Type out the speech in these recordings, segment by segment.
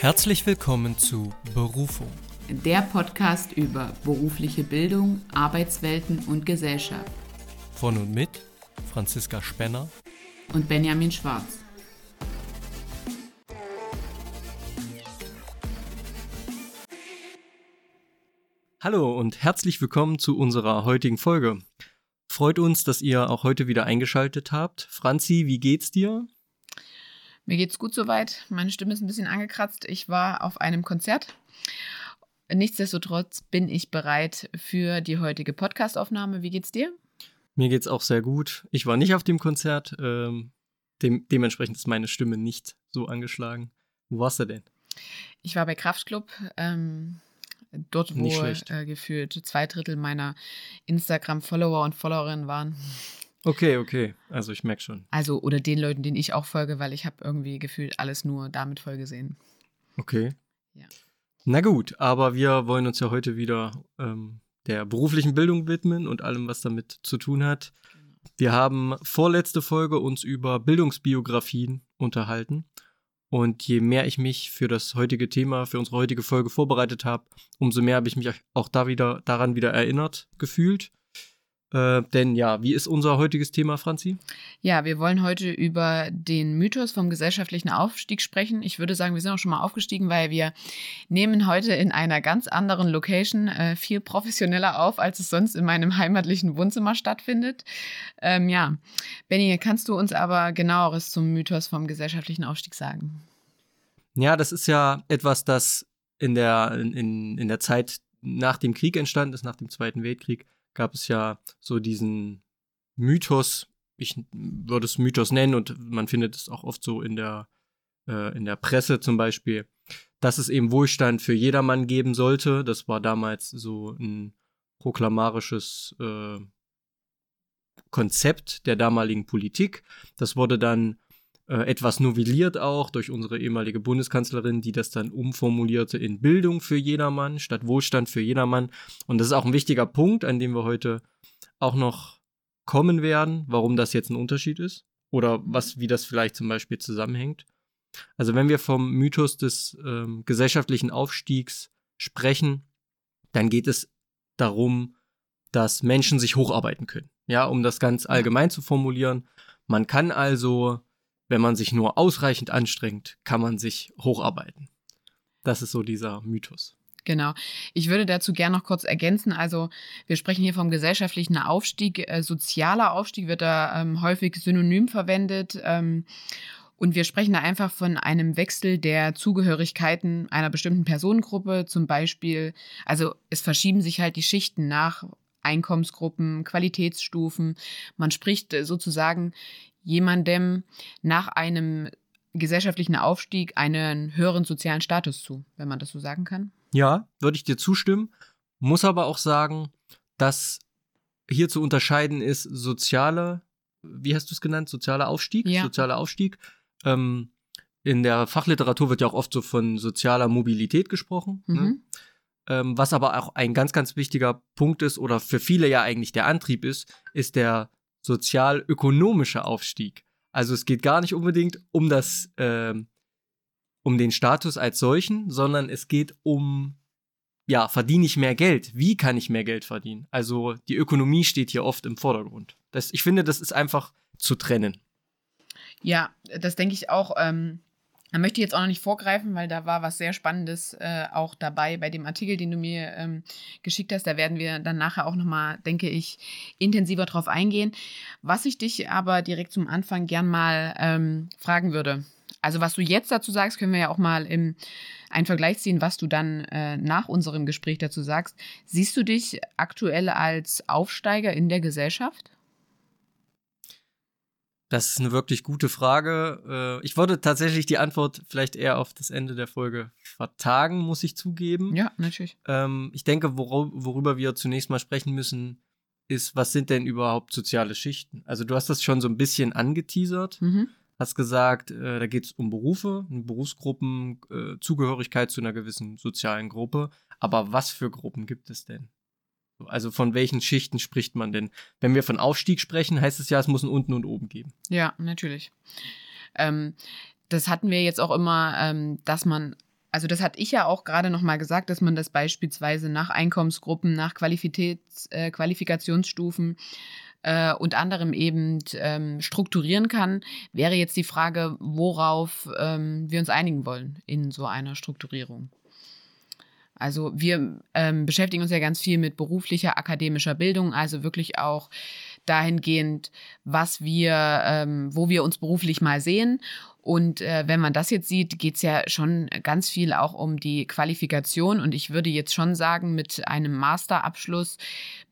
Herzlich willkommen zu Berufung. Der Podcast über berufliche Bildung, Arbeitswelten und Gesellschaft. Von und mit Franziska Spenner und Benjamin Schwarz. Hallo und herzlich willkommen zu unserer heutigen Folge. Freut uns, dass ihr auch heute wieder eingeschaltet habt. Franzi, wie geht's dir? Mir geht's gut soweit. Meine Stimme ist ein bisschen angekratzt. Ich war auf einem Konzert. Nichtsdestotrotz bin ich bereit für die heutige Podcastaufnahme. Wie geht's dir? Mir geht's auch sehr gut. Ich war nicht auf dem Konzert. Ähm, dem, dementsprechend ist meine Stimme nicht so angeschlagen. Wo warst du denn? Ich war bei Kraftclub. Ähm, dort, wo äh, gefühlt zwei Drittel meiner Instagram-Follower und Followerinnen waren. Okay, okay. Also ich merke schon. Also, oder den Leuten, denen ich auch folge, weil ich habe irgendwie gefühlt alles nur damit voll gesehen. Okay. Ja. Na gut, aber wir wollen uns ja heute wieder ähm, der beruflichen Bildung widmen und allem, was damit zu tun hat. Genau. Wir haben vorletzte Folge uns über Bildungsbiografien unterhalten. Und je mehr ich mich für das heutige Thema, für unsere heutige Folge vorbereitet habe, umso mehr habe ich mich auch da wieder, daran wieder erinnert gefühlt. Äh, denn ja, wie ist unser heutiges Thema, Franzi? Ja, wir wollen heute über den Mythos vom gesellschaftlichen Aufstieg sprechen. Ich würde sagen, wir sind auch schon mal aufgestiegen, weil wir nehmen heute in einer ganz anderen Location äh, viel professioneller auf, als es sonst in meinem heimatlichen Wohnzimmer stattfindet. Ähm, ja, Benny, kannst du uns aber genaueres zum Mythos vom gesellschaftlichen Aufstieg sagen? Ja, das ist ja etwas, das in der, in, in der Zeit nach dem Krieg entstanden ist, nach dem Zweiten Weltkrieg gab es ja so diesen Mythos, ich würde es Mythos nennen und man findet es auch oft so in der, äh, in der Presse zum Beispiel, dass es eben Wohlstand für jedermann geben sollte. Das war damals so ein proklamarisches äh, Konzept der damaligen Politik. Das wurde dann äh, etwas novelliert auch durch unsere ehemalige Bundeskanzlerin, die das dann umformulierte in Bildung für jedermann statt Wohlstand für jedermann. Und das ist auch ein wichtiger Punkt, an dem wir heute auch noch kommen werden, warum das jetzt ein Unterschied ist oder was, wie das vielleicht zum Beispiel zusammenhängt. Also wenn wir vom Mythos des ähm, gesellschaftlichen Aufstiegs sprechen, dann geht es darum, dass Menschen sich hocharbeiten können. Ja, um das ganz allgemein zu formulieren. Man kann also wenn man sich nur ausreichend anstrengt, kann man sich hocharbeiten. Das ist so dieser Mythos. Genau. Ich würde dazu gerne noch kurz ergänzen. Also wir sprechen hier vom gesellschaftlichen Aufstieg. Äh, sozialer Aufstieg wird da ähm, häufig synonym verwendet. Ähm, und wir sprechen da einfach von einem Wechsel der Zugehörigkeiten einer bestimmten Personengruppe. Zum Beispiel, also es verschieben sich halt die Schichten nach Einkommensgruppen, Qualitätsstufen. Man spricht äh, sozusagen jemandem nach einem gesellschaftlichen Aufstieg einen höheren sozialen Status zu, wenn man das so sagen kann? Ja, würde ich dir zustimmen. Muss aber auch sagen, dass hier zu unterscheiden ist soziale, wie hast du es genannt, sozialer Aufstieg? Ja. Sozialer Aufstieg. Ähm, in der Fachliteratur wird ja auch oft so von sozialer Mobilität gesprochen. Ne? Mhm. Ne? Ähm, was aber auch ein ganz, ganz wichtiger Punkt ist oder für viele ja eigentlich der Antrieb ist, ist der sozial-ökonomischer Aufstieg. Also es geht gar nicht unbedingt um das, äh, um den Status als solchen, sondern es geht um, ja, verdiene ich mehr Geld? Wie kann ich mehr Geld verdienen? Also die Ökonomie steht hier oft im Vordergrund. Das, ich finde, das ist einfach zu trennen. Ja, das denke ich auch. Ähm, da möchte ich jetzt auch noch nicht vorgreifen, weil da war was sehr Spannendes äh, auch dabei bei dem Artikel, den du mir ähm, geschickt hast. Da werden wir dann nachher auch nochmal, denke ich, intensiver drauf eingehen. Was ich dich aber direkt zum Anfang gern mal ähm, fragen würde. Also was du jetzt dazu sagst, können wir ja auch mal im einen Vergleich ziehen, was du dann äh, nach unserem Gespräch dazu sagst. Siehst du dich aktuell als Aufsteiger in der Gesellschaft? Das ist eine wirklich gute Frage. Äh, ich würde tatsächlich die Antwort vielleicht eher auf das Ende der Folge vertagen, muss ich zugeben. Ja, natürlich. Ähm, ich denke, worüber wir zunächst mal sprechen müssen, ist, was sind denn überhaupt soziale Schichten? Also du hast das schon so ein bisschen angeteasert. Mhm. Hast gesagt, äh, da geht es um Berufe, Berufsgruppen, äh, Zugehörigkeit zu einer gewissen sozialen Gruppe. Aber was für Gruppen gibt es denn? Also von welchen Schichten spricht man denn? Wenn wir von Aufstieg sprechen, heißt es ja, es muss ein Unten und Oben geben. Ja, natürlich. Ähm, das hatten wir jetzt auch immer, ähm, dass man also das hatte ich ja auch gerade noch mal gesagt, dass man das beispielsweise nach Einkommensgruppen, nach Qualifitäts, äh, Qualifikationsstufen äh, und anderem eben ähm, strukturieren kann, wäre jetzt die Frage, worauf ähm, wir uns einigen wollen in so einer Strukturierung. Also wir ähm, beschäftigen uns ja ganz viel mit beruflicher, akademischer Bildung, also wirklich auch dahingehend, was wir, ähm, wo wir uns beruflich mal sehen. Und äh, wenn man das jetzt sieht, geht es ja schon ganz viel auch um die Qualifikation. Und ich würde jetzt schon sagen, mit einem Masterabschluss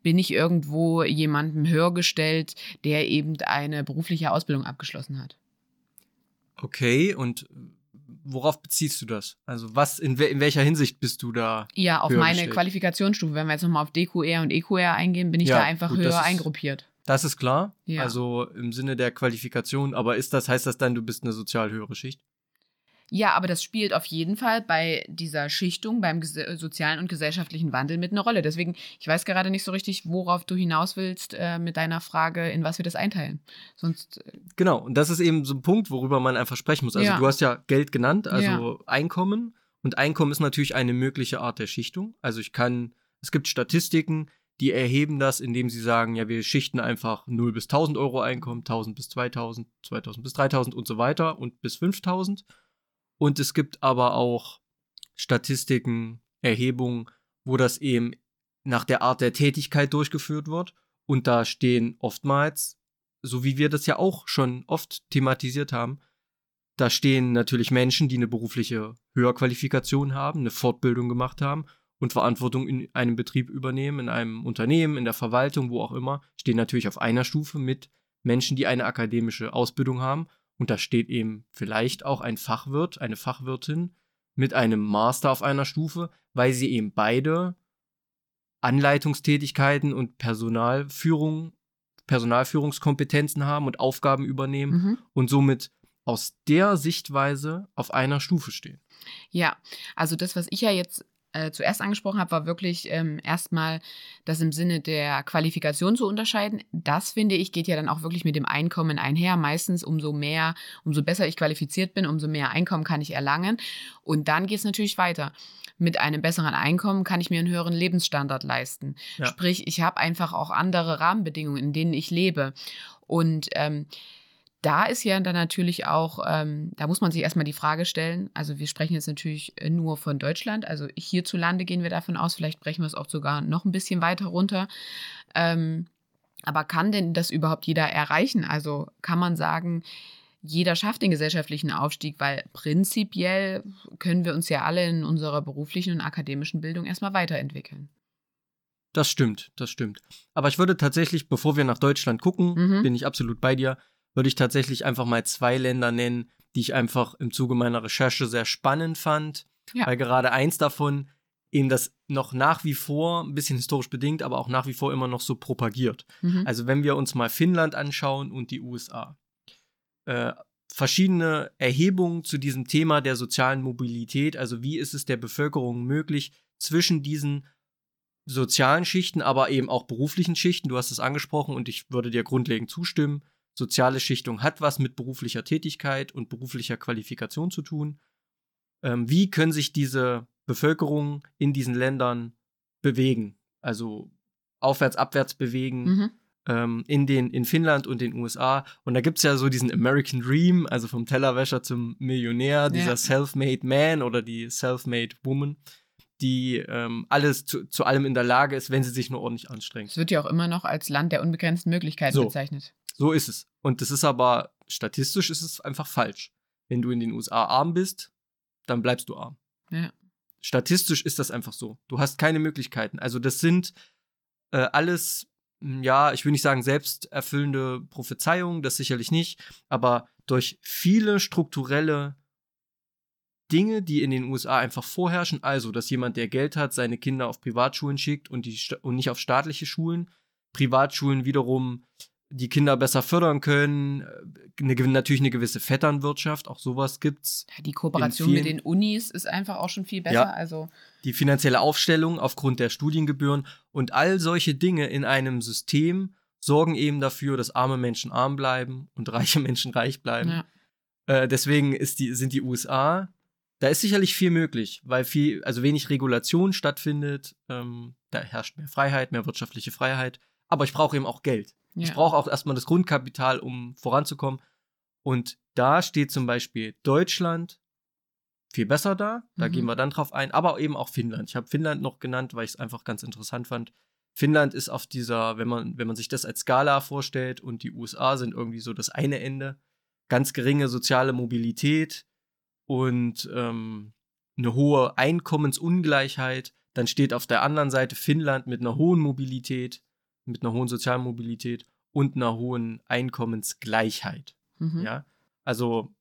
bin ich irgendwo jemandem höher gestellt, der eben eine berufliche Ausbildung abgeschlossen hat. Okay, und worauf beziehst du das? Also was, in, in welcher Hinsicht bist du da? Ja, auf meine gestellt? Qualifikationsstufe. Wenn wir jetzt nochmal auf DQR und EQR eingehen, bin ich ja, da einfach gut, höher ist, eingruppiert. Das ist klar. Ja. Also im Sinne der Qualifikation. Aber ist das, heißt das dann, du bist eine sozial höhere Schicht? Ja, aber das spielt auf jeden Fall bei dieser Schichtung, beim sozialen und gesellschaftlichen Wandel mit eine Rolle. Deswegen, ich weiß gerade nicht so richtig, worauf du hinaus willst äh, mit deiner Frage, in was wir das einteilen. Sonst. Äh genau, und das ist eben so ein Punkt, worüber man einfach sprechen muss. Also ja. du hast ja Geld genannt, also ja. Einkommen. Und Einkommen ist natürlich eine mögliche Art der Schichtung. Also ich kann, es gibt Statistiken, die erheben das, indem sie sagen, ja, wir schichten einfach 0 bis 1000 Euro Einkommen, 1000 bis 2000, 2000 bis 3000 und so weiter und bis 5000. Und es gibt aber auch Statistiken, Erhebungen, wo das eben nach der Art der Tätigkeit durchgeführt wird. Und da stehen oftmals, so wie wir das ja auch schon oft thematisiert haben, da stehen natürlich Menschen, die eine berufliche Höherqualifikation haben, eine Fortbildung gemacht haben und Verantwortung in einem Betrieb übernehmen, in einem Unternehmen, in der Verwaltung, wo auch immer, stehen natürlich auf einer Stufe mit Menschen, die eine akademische Ausbildung haben und da steht eben vielleicht auch ein Fachwirt, eine Fachwirtin mit einem Master auf einer Stufe, weil sie eben beide Anleitungstätigkeiten und Personalführung, Personalführungskompetenzen haben und Aufgaben übernehmen mhm. und somit aus der Sichtweise auf einer Stufe stehen. Ja, also das, was ich ja jetzt äh, zuerst angesprochen habe, war wirklich ähm, erstmal das im Sinne der Qualifikation zu unterscheiden. Das, finde ich, geht ja dann auch wirklich mit dem Einkommen einher. Meistens umso mehr, umso besser ich qualifiziert bin, umso mehr Einkommen kann ich erlangen. Und dann geht es natürlich weiter mit einem besseren Einkommen kann ich mir einen höheren Lebensstandard leisten. Ja. Sprich, ich habe einfach auch andere Rahmenbedingungen, in denen ich lebe. Und ähm, da ist ja dann natürlich auch, ähm, da muss man sich erstmal die Frage stellen, also wir sprechen jetzt natürlich äh, nur von Deutschland, also hierzulande gehen wir davon aus, vielleicht brechen wir es auch sogar noch ein bisschen weiter runter. Ähm, aber kann denn das überhaupt jeder erreichen? Also kann man sagen, jeder schafft den gesellschaftlichen Aufstieg, weil prinzipiell können wir uns ja alle in unserer beruflichen und akademischen Bildung erstmal weiterentwickeln. Das stimmt, das stimmt. Aber ich würde tatsächlich, bevor wir nach Deutschland gucken, mhm. bin ich absolut bei dir, würde ich tatsächlich einfach mal zwei Länder nennen, die ich einfach im Zuge meiner Recherche sehr spannend fand. Ja. Weil gerade eins davon eben das noch nach wie vor, ein bisschen historisch bedingt, aber auch nach wie vor immer noch so propagiert. Mhm. Also wenn wir uns mal Finnland anschauen und die USA. Äh, verschiedene Erhebungen zu diesem Thema der sozialen Mobilität, also wie ist es der Bevölkerung möglich, zwischen diesen sozialen Schichten, aber eben auch beruflichen Schichten, du hast es angesprochen und ich würde dir grundlegend zustimmen, soziale Schichtung hat was mit beruflicher Tätigkeit und beruflicher Qualifikation zu tun. Ähm, wie können sich diese Bevölkerung in diesen Ländern bewegen? Also aufwärts, abwärts bewegen. Mhm. Ähm, in, den, in Finnland und den USA. Und da gibt es ja so diesen American Dream, also vom Tellerwäscher zum Millionär, dieser ja. Self-Made Man oder die Self-Made Woman die ähm, alles zu, zu, allem in der Lage ist, wenn sie sich nur ordentlich anstrengt. Es wird ja auch immer noch als Land der unbegrenzten Möglichkeiten so. bezeichnet. So ist es. Und das ist aber, statistisch ist es einfach falsch. Wenn du in den USA arm bist, dann bleibst du arm. Ja. Statistisch ist das einfach so. Du hast keine Möglichkeiten. Also das sind äh, alles, hm, ja, ich will nicht sagen selbsterfüllende Prophezeiungen, das sicherlich nicht, aber durch viele strukturelle Dinge, die in den USA einfach vorherrschen, also dass jemand, der Geld hat, seine Kinder auf Privatschulen schickt und, die, und nicht auf staatliche Schulen, Privatschulen wiederum die Kinder besser fördern können, äh, eine, natürlich eine gewisse Vetternwirtschaft, auch sowas gibt's. Ja, die Kooperation mit den Unis ist einfach auch schon viel besser. Ja, also die finanzielle Aufstellung aufgrund der Studiengebühren und all solche Dinge in einem System sorgen eben dafür, dass arme Menschen arm bleiben und reiche Menschen reich bleiben. Ja. Äh, deswegen ist die, sind die USA da ist sicherlich viel möglich, weil viel, also wenig Regulation stattfindet. Ähm, da herrscht mehr Freiheit, mehr wirtschaftliche Freiheit. Aber ich brauche eben auch Geld. Ja. Ich brauche auch erstmal das Grundkapital, um voranzukommen. Und da steht zum Beispiel Deutschland viel besser da. Da mhm. gehen wir dann drauf ein. Aber eben auch Finnland. Ich habe Finnland noch genannt, weil ich es einfach ganz interessant fand. Finnland ist auf dieser, wenn man, wenn man sich das als Skala vorstellt und die USA sind irgendwie so das eine Ende, ganz geringe soziale Mobilität und ähm, eine hohe Einkommensungleichheit, dann steht auf der anderen Seite Finnland mit einer hohen Mobilität, mit einer hohen sozialen Mobilität und einer hohen Einkommensgleichheit. Mhm. Ja, also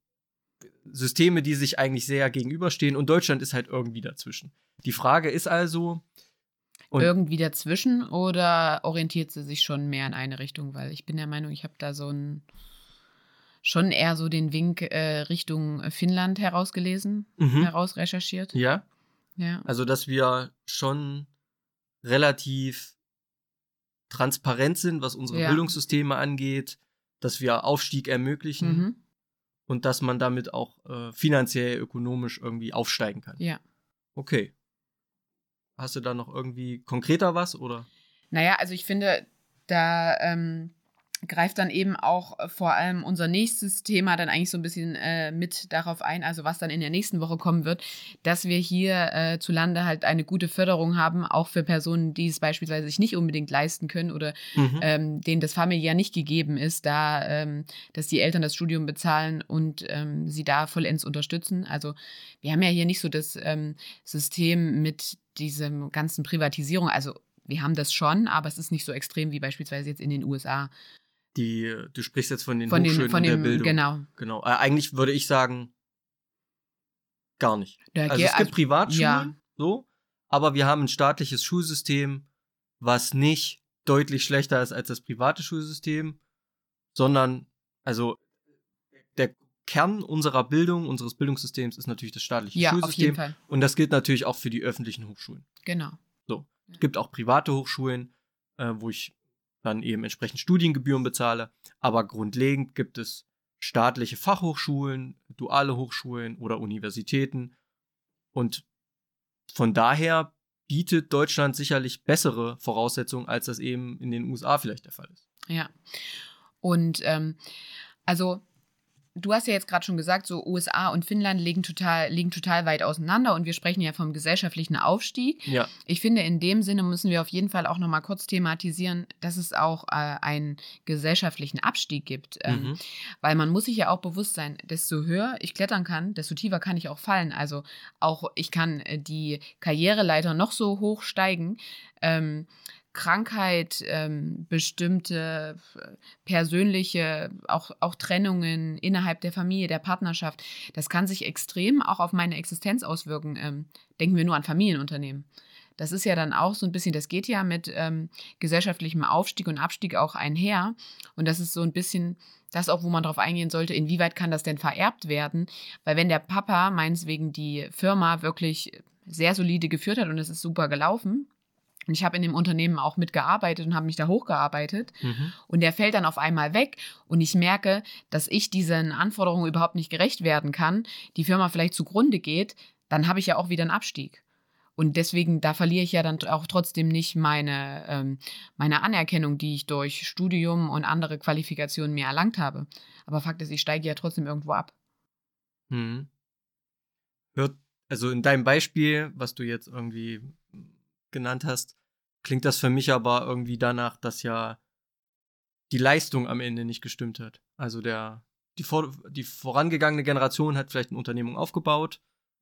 Systeme, die sich eigentlich sehr gegenüberstehen und Deutschland ist halt irgendwie dazwischen. Die Frage ist also, und irgendwie dazwischen oder orientiert sie sich schon mehr in eine Richtung? Weil ich bin der Meinung, ich habe da so ein schon eher so den Wink äh, Richtung Finnland herausgelesen, mhm. herausrecherchiert. Ja. Ja. Also, dass wir schon relativ transparent sind, was unsere ja. Bildungssysteme angeht, dass wir Aufstieg ermöglichen mhm. und dass man damit auch äh, finanziell, ökonomisch irgendwie aufsteigen kann. Ja. Okay. Hast du da noch irgendwie konkreter was oder? Naja, also ich finde, da ähm, greift dann eben auch äh, vor allem unser nächstes Thema dann eigentlich so ein bisschen äh, mit darauf ein, also was dann in der nächsten Woche kommen wird, dass wir hier äh, zu Lande halt eine gute Förderung haben, auch für Personen, die es beispielsweise sich nicht unbedingt leisten können oder mhm. ähm, denen das familiär nicht gegeben ist, da, ähm, dass die Eltern das Studium bezahlen und ähm, sie da vollends unterstützen. Also wir haben ja hier nicht so das ähm, System mit diese ganzen Privatisierung, also wir haben das schon, aber es ist nicht so extrem wie beispielsweise jetzt in den USA. Die, du sprichst jetzt von den von Hochschulen den, von dem, der Bildung. Genau. Genau. Äh, eigentlich würde ich sagen, gar nicht. Ja, also es gibt Privatschulen, ja. so, aber wir haben ein staatliches Schulsystem, was nicht deutlich schlechter ist als das private Schulsystem, sondern, also der Kern unserer Bildung, unseres Bildungssystems ist natürlich das staatliche ja, Schulsystem. Auf jeden Fall. Und das gilt natürlich auch für die öffentlichen Hochschulen. Genau. So. Es gibt auch private Hochschulen, äh, wo ich dann eben entsprechend Studiengebühren bezahle. Aber grundlegend gibt es staatliche Fachhochschulen, duale Hochschulen oder Universitäten. Und von daher bietet Deutschland sicherlich bessere Voraussetzungen, als das eben in den USA vielleicht der Fall ist. Ja. Und ähm, also du hast ja jetzt gerade schon gesagt, so USA und Finnland liegen total, liegen total weit auseinander und wir sprechen ja vom gesellschaftlichen Aufstieg. Ja. Ich finde, in dem Sinne müssen wir auf jeden Fall auch nochmal kurz thematisieren, dass es auch äh, einen gesellschaftlichen Abstieg gibt. Ähm, mhm. Weil man muss sich ja auch bewusst sein, desto höher ich klettern kann, desto tiefer kann ich auch fallen. Also auch ich kann äh, die Karriereleiter noch so hoch steigen. Ähm, Krankheit, ähm, bestimmte äh, persönliche, auch, auch Trennungen innerhalb der Familie, der Partnerschaft, das kann sich extrem auch auf meine Existenz auswirken. Ähm, denken wir nur an Familienunternehmen. Das ist ja dann auch so ein bisschen, das geht ja mit ähm, gesellschaftlichem Aufstieg und Abstieg auch einher. Und das ist so ein bisschen das auch, wo man drauf eingehen sollte, inwieweit kann das denn vererbt werden? Weil wenn der Papa meineswegen die Firma wirklich sehr solide geführt hat und es ist super gelaufen, und ich habe in dem Unternehmen auch mitgearbeitet und habe mich da hochgearbeitet. Mhm. Und der fällt dann auf einmal weg. Und ich merke, dass ich diesen Anforderungen überhaupt nicht gerecht werden kann, die Firma vielleicht zugrunde geht, dann habe ich ja auch wieder einen Abstieg. Und deswegen, da verliere ich ja dann auch trotzdem nicht meine, ähm, meine Anerkennung, die ich durch Studium und andere Qualifikationen mir erlangt habe. Aber Fakt ist, ich steige ja trotzdem irgendwo ab. Hm. Hört, also in deinem Beispiel, was du jetzt irgendwie genannt hast, klingt das für mich aber irgendwie danach, dass ja die Leistung am Ende nicht gestimmt hat. Also der, die, vor, die vorangegangene Generation hat vielleicht eine Unternehmung aufgebaut,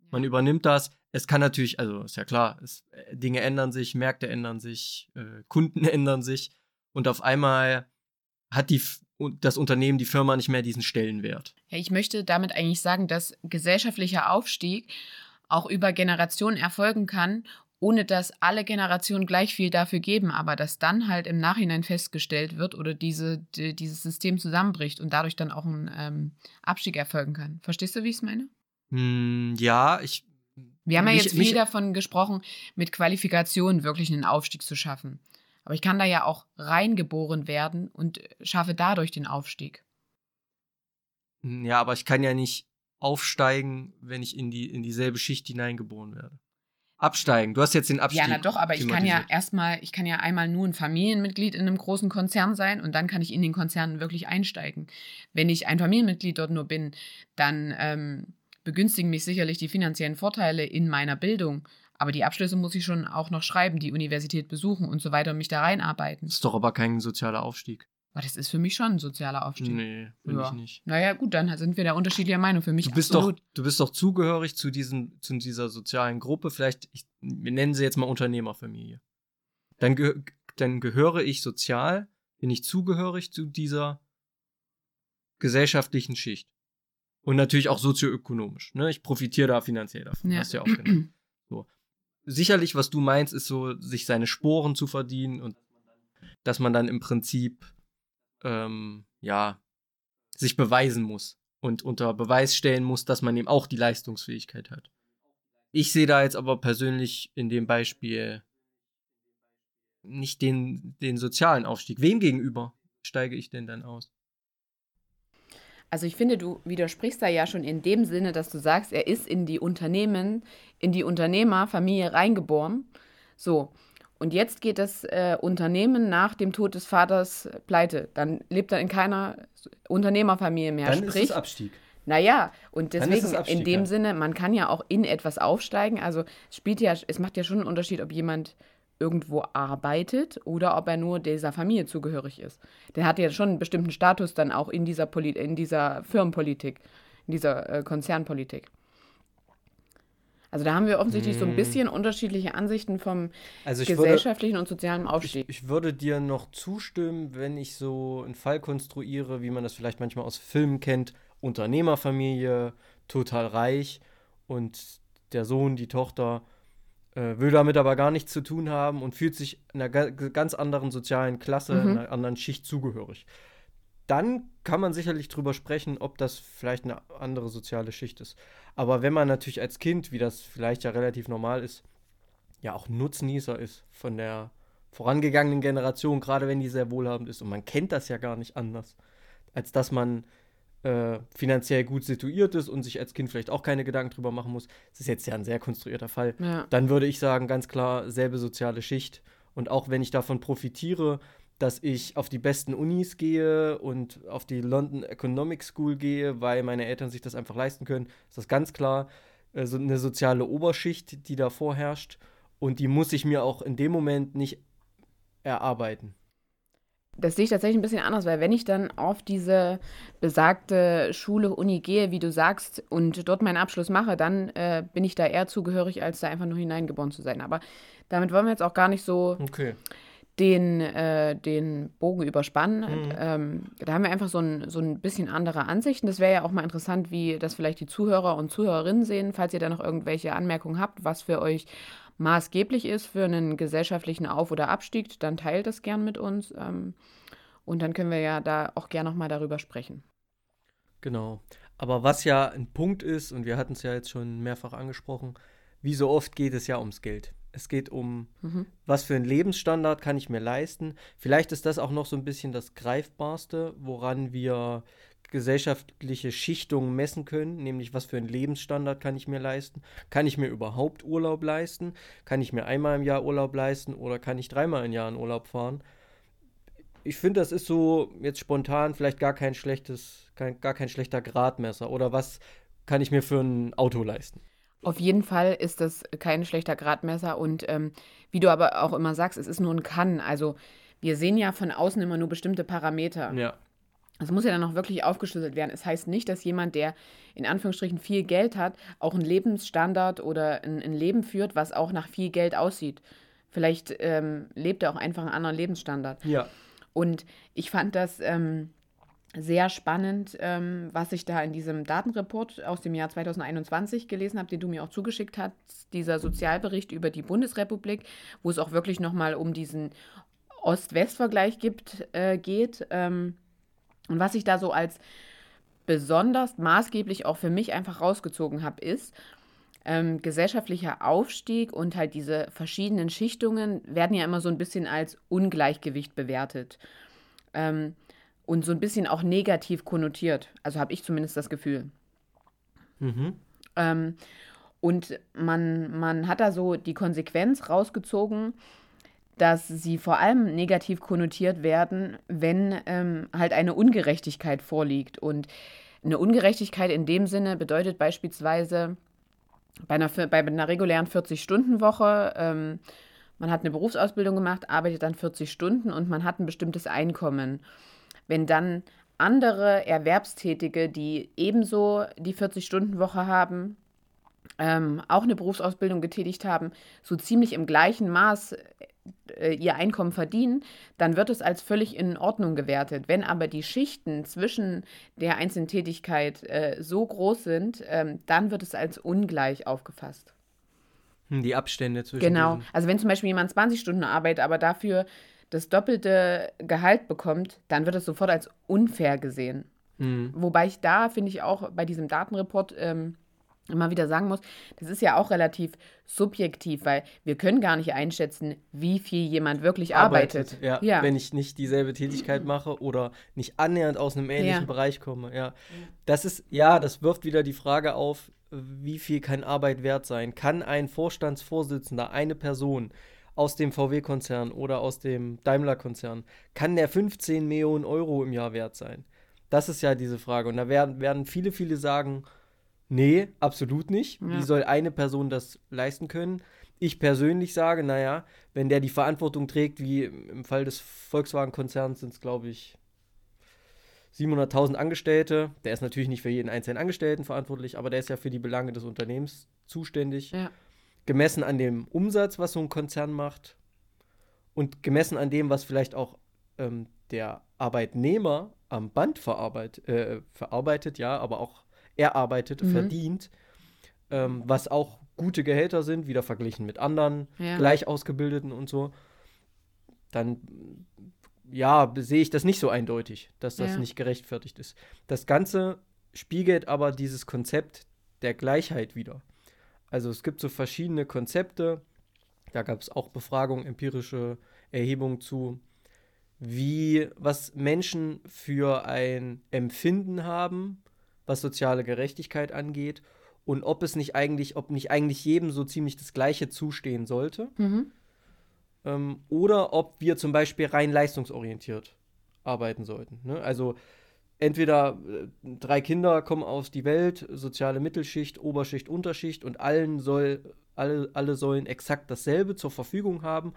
man übernimmt das. Es kann natürlich, also ist ja klar, es, äh, Dinge ändern sich, Märkte ändern sich, äh, Kunden ändern sich und auf einmal hat die, das Unternehmen, die Firma nicht mehr diesen Stellenwert. Ja, ich möchte damit eigentlich sagen, dass gesellschaftlicher Aufstieg auch über Generationen erfolgen kann ohne dass alle Generationen gleich viel dafür geben, aber dass dann halt im Nachhinein festgestellt wird oder diese, die, dieses System zusammenbricht und dadurch dann auch ein ähm, Abstieg erfolgen kann. Verstehst du, wie ich es meine? Mm, ja, ich. Wir haben ja jetzt viel davon gesprochen, mit Qualifikationen wirklich einen Aufstieg zu schaffen. Aber ich kann da ja auch reingeboren werden und schaffe dadurch den Aufstieg. Ja, aber ich kann ja nicht aufsteigen, wenn ich in, die, in dieselbe Schicht hineingeboren werde. Absteigen. Du hast jetzt den Abstieg. Ja, na doch, aber ich kann ja erstmal, ich kann ja einmal nur ein Familienmitglied in einem großen Konzern sein und dann kann ich in den Konzernen wirklich einsteigen. Wenn ich ein Familienmitglied dort nur bin, dann ähm, begünstigen mich sicherlich die finanziellen Vorteile in meiner Bildung. Aber die Abschlüsse muss ich schon auch noch schreiben, die Universität besuchen und so weiter und mich da reinarbeiten. Das ist doch aber kein sozialer Aufstieg. Aber das ist für mich schon ein sozialer Aufstieg. Nee, finde ja. ich nicht. Naja, gut, dann sind wir da unterschiedlicher Meinung. Für mich du bist absolut. Doch, du bist doch zugehörig zu, diesen, zu dieser sozialen Gruppe. Vielleicht, ich, wir nennen sie jetzt mal Unternehmerfamilie. Dann, ge dann gehöre ich sozial, bin ich zugehörig zu dieser gesellschaftlichen Schicht. Und natürlich auch sozioökonomisch. Ne? Ich profitiere da finanziell davon. Ja. Hast du ja auch genannt. So. Sicherlich, was du meinst, ist so, sich seine Sporen zu verdienen und dass man dann im Prinzip ähm, ja, sich beweisen muss und unter Beweis stellen muss, dass man eben auch die Leistungsfähigkeit hat. Ich sehe da jetzt aber persönlich in dem Beispiel nicht den, den sozialen Aufstieg. Wem gegenüber steige ich denn dann aus? Also ich finde, du widersprichst da ja schon in dem Sinne, dass du sagst, er ist in die Unternehmen, in die Unternehmerfamilie reingeboren. So. Und jetzt geht das äh, Unternehmen nach dem Tod des Vaters pleite. Dann lebt er in keiner Unternehmerfamilie mehr. Dann Sprich, ist es Abstieg. Naja, und deswegen Abstieg, in dem ja. Sinne, man kann ja auch in etwas aufsteigen. Also es spielt ja, es macht ja schon einen Unterschied, ob jemand irgendwo arbeitet oder ob er nur dieser Familie zugehörig ist. Der hat ja schon einen bestimmten Status dann auch in dieser, Poli in dieser Firmenpolitik, in dieser äh, Konzernpolitik. Also da haben wir offensichtlich hm. so ein hm. bisschen unterschiedliche Ansichten vom also gesellschaftlichen würde, und sozialen Aufstieg. Ich, ich, würde dir noch zustimmen, wenn ich so einen Fall konstruiere, wie man das vielleicht manchmal aus Filmen kennt, Unternehmerfamilie, total reich und der Sohn, die Tochter äh, will damit aber gar nichts zu tun haben und fühlt sich einer ganz anderen sozialen Klasse, mhm. einer anderen Schicht zugehörig dann kann man sicherlich drüber sprechen, ob das vielleicht eine andere soziale Schicht ist. Aber wenn man natürlich als Kind, wie das vielleicht ja relativ normal ist, ja auch Nutznießer ist von der vorangegangenen Generation, gerade wenn die sehr wohlhabend ist, und man kennt das ja gar nicht anders, als dass man äh, finanziell gut situiert ist und sich als Kind vielleicht auch keine Gedanken drüber machen muss. Das ist jetzt ja ein sehr konstruierter Fall. Ja. Dann würde ich sagen, ganz klar, selbe soziale Schicht. Und auch wenn ich davon profitiere, dass ich auf die besten Unis gehe und auf die London Economic School gehe, weil meine Eltern sich das einfach leisten können. ist Das ganz klar äh, so eine soziale Oberschicht, die da vorherrscht. Und die muss ich mir auch in dem Moment nicht erarbeiten. Das sehe ich tatsächlich ein bisschen anders, weil wenn ich dann auf diese besagte Schule, Uni gehe, wie du sagst, und dort meinen Abschluss mache, dann äh, bin ich da eher zugehörig, als da einfach nur hineingeboren zu sein. Aber damit wollen wir jetzt auch gar nicht so okay den, äh, den Bogen überspannen. Mhm. Ähm, da haben wir einfach so ein, so ein bisschen andere Ansichten. Das wäre ja auch mal interessant, wie das vielleicht die Zuhörer und Zuhörerinnen sehen, falls ihr da noch irgendwelche Anmerkungen habt, was für euch maßgeblich ist für einen gesellschaftlichen Auf- oder Abstieg, dann teilt das gern mit uns. Ähm, und dann können wir ja da auch gern nochmal darüber sprechen. Genau. Aber was ja ein Punkt ist, und wir hatten es ja jetzt schon mehrfach angesprochen, wie so oft geht es ja ums Geld. Es geht um, mhm. was für einen Lebensstandard kann ich mir leisten. Vielleicht ist das auch noch so ein bisschen das Greifbarste, woran wir gesellschaftliche Schichtungen messen können, nämlich was für einen Lebensstandard kann ich mir leisten? Kann ich mir überhaupt Urlaub leisten? Kann ich mir einmal im Jahr Urlaub leisten oder kann ich dreimal im Jahr in Urlaub fahren? Ich finde, das ist so jetzt spontan vielleicht gar kein schlechtes, kein, gar kein schlechter Gradmesser. Oder was kann ich mir für ein Auto leisten? Auf jeden Fall ist das kein schlechter Gradmesser und ähm, wie du aber auch immer sagst, es ist nur ein Kann. Also wir sehen ja von außen immer nur bestimmte Parameter. Ja. Das muss ja dann auch wirklich aufgeschlüsselt werden. Es heißt nicht, dass jemand, der in Anführungsstrichen viel Geld hat, auch einen Lebensstandard oder ein, ein Leben führt, was auch nach viel Geld aussieht. Vielleicht ähm, lebt er auch einfach einen anderen Lebensstandard. Ja. Und ich fand das ähm, sehr spannend, ähm, was ich da in diesem Datenreport aus dem Jahr 2021 gelesen habe, den du mir auch zugeschickt hast, dieser Sozialbericht über die Bundesrepublik, wo es auch wirklich nochmal um diesen Ost-West-Vergleich gibt, äh, geht. Ähm, und was ich da so als besonders maßgeblich auch für mich einfach rausgezogen habe, ist, ähm, gesellschaftlicher Aufstieg und halt diese verschiedenen Schichtungen werden ja immer so ein bisschen als Ungleichgewicht bewertet. Ähm, und so ein bisschen auch negativ konnotiert. Also habe ich zumindest das Gefühl. Mhm. Ähm, und man, man hat da so die Konsequenz rausgezogen, dass sie vor allem negativ konnotiert werden, wenn ähm, halt eine Ungerechtigkeit vorliegt. Und eine Ungerechtigkeit in dem Sinne bedeutet beispielsweise bei einer, bei einer regulären 40-Stunden-Woche, ähm, man hat eine Berufsausbildung gemacht, arbeitet dann 40 Stunden und man hat ein bestimmtes Einkommen. Wenn dann andere Erwerbstätige, die ebenso die 40-Stunden-Woche haben, ähm, auch eine Berufsausbildung getätigt haben, so ziemlich im gleichen Maß äh, ihr Einkommen verdienen, dann wird es als völlig in Ordnung gewertet. Wenn aber die Schichten zwischen der einzelnen Tätigkeit äh, so groß sind, ähm, dann wird es als ungleich aufgefasst. Hm, die Abstände zwischen. Genau. Also wenn zum Beispiel jemand 20 Stunden arbeitet, aber dafür das doppelte Gehalt bekommt, dann wird es sofort als unfair gesehen. Mhm. Wobei ich da, finde ich, auch bei diesem Datenreport ähm, immer wieder sagen muss, das ist ja auch relativ subjektiv, weil wir können gar nicht einschätzen, wie viel jemand wirklich arbeitet. arbeitet. Ja, ja. Wenn ich nicht dieselbe Tätigkeit mache oder nicht annähernd aus einem ähnlichen ja. Bereich komme. Ja. Das ist, ja, das wirft wieder die Frage auf, wie viel kann Arbeit wert sein? Kann ein Vorstandsvorsitzender, eine Person aus dem VW-Konzern oder aus dem Daimler-Konzern, kann der 15 Millionen Euro im Jahr wert sein? Das ist ja diese Frage. Und da werden, werden viele, viele sagen, Nee, absolut nicht. Ja. Wie soll eine Person das leisten können? Ich persönlich sage, naja, wenn der die Verantwortung trägt, wie im Fall des Volkswagen-Konzerns sind es, glaube ich, 700.000 Angestellte. Der ist natürlich nicht für jeden einzelnen Angestellten verantwortlich, aber der ist ja für die Belange des Unternehmens zuständig. Ja. Gemessen an dem Umsatz, was so ein Konzern macht und gemessen an dem, was vielleicht auch ähm, der Arbeitnehmer am Band verarbeit, äh, verarbeitet, ja, aber auch erarbeitet, mhm. verdient, ähm, was auch gute Gehälter sind, wieder verglichen mit anderen ja. gleich ausgebildeten und so, dann ja, sehe ich das nicht so eindeutig, dass das ja. nicht gerechtfertigt ist. Das Ganze spiegelt aber dieses Konzept der Gleichheit wieder. Also es gibt so verschiedene Konzepte, da gab es auch Befragungen, empirische Erhebungen zu, wie, was Menschen für ein Empfinden haben was soziale Gerechtigkeit angeht und ob es nicht eigentlich, ob nicht eigentlich jedem so ziemlich das Gleiche zustehen sollte. Mhm. Ähm, oder ob wir zum Beispiel rein leistungsorientiert arbeiten sollten. Ne? Also entweder äh, drei Kinder kommen aus die Welt, soziale Mittelschicht, Oberschicht, Unterschicht und allen soll, alle, alle sollen exakt dasselbe zur Verfügung haben.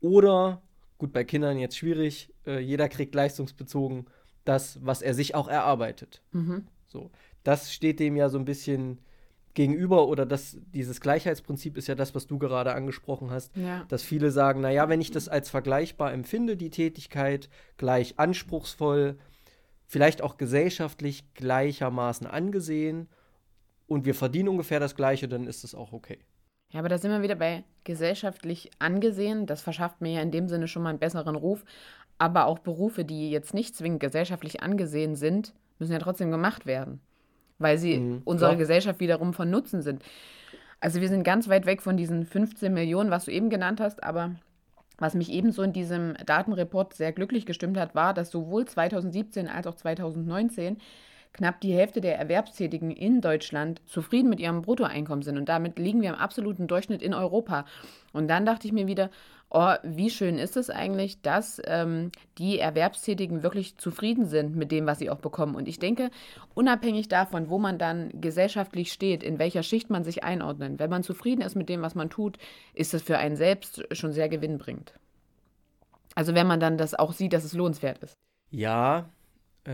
Oder, gut, bei Kindern jetzt schwierig, äh, jeder kriegt leistungsbezogen das, was er sich auch erarbeitet. Mhm. So, das steht dem ja so ein bisschen gegenüber oder das, dieses Gleichheitsprinzip ist ja das, was du gerade angesprochen hast, ja. dass viele sagen, naja, wenn ich das als vergleichbar empfinde, die Tätigkeit, gleich anspruchsvoll, vielleicht auch gesellschaftlich gleichermaßen angesehen und wir verdienen ungefähr das Gleiche, dann ist es auch okay. Ja, aber da sind wir wieder bei gesellschaftlich angesehen. Das verschafft mir ja in dem Sinne schon mal einen besseren Ruf. Aber auch Berufe, die jetzt nicht zwingend gesellschaftlich angesehen sind, müssen ja trotzdem gemacht werden, weil sie mhm, unserer klar. Gesellschaft wiederum von Nutzen sind. Also wir sind ganz weit weg von diesen 15 Millionen, was du eben genannt hast, aber was mich ebenso in diesem Datenreport sehr glücklich gestimmt hat, war, dass sowohl 2017 als auch 2019 knapp die Hälfte der Erwerbstätigen in Deutschland zufrieden mit ihrem Bruttoeinkommen sind. Und damit liegen wir im absoluten Durchschnitt in Europa. Und dann dachte ich mir wieder, oh, wie schön ist es eigentlich, dass ähm, die Erwerbstätigen wirklich zufrieden sind mit dem, was sie auch bekommen. Und ich denke, unabhängig davon, wo man dann gesellschaftlich steht, in welcher Schicht man sich einordnet, wenn man zufrieden ist mit dem, was man tut, ist das für einen selbst schon sehr gewinnbringend. Also wenn man dann das auch sieht, dass es lohnenswert ist. Ja,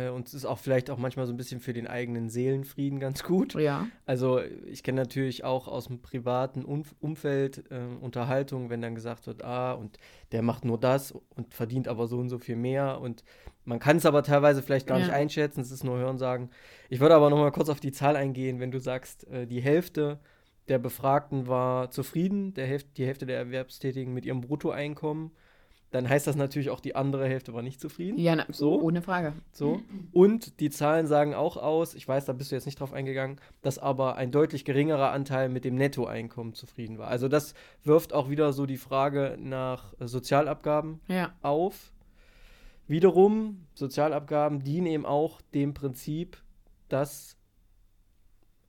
und es ist auch vielleicht auch manchmal so ein bisschen für den eigenen Seelenfrieden ganz gut. Ja. Also ich kenne natürlich auch aus dem privaten Umf Umfeld äh, Unterhaltung, wenn dann gesagt wird, ah, und der macht nur das und verdient aber so und so viel mehr. Und man kann es aber teilweise vielleicht gar ja. nicht einschätzen, es ist nur Hörensagen. Ich würde aber noch mal kurz auf die Zahl eingehen, wenn du sagst, äh, die Hälfte der Befragten war zufrieden, der Hälfte, die Hälfte der Erwerbstätigen mit ihrem Bruttoeinkommen dann heißt das natürlich auch, die andere Hälfte war nicht zufrieden. Ja, na, so. ohne Frage. So. Und die Zahlen sagen auch aus, ich weiß, da bist du jetzt nicht drauf eingegangen, dass aber ein deutlich geringerer Anteil mit dem Nettoeinkommen zufrieden war. Also das wirft auch wieder so die Frage nach Sozialabgaben ja. auf. Wiederum, Sozialabgaben dienen eben auch dem Prinzip, dass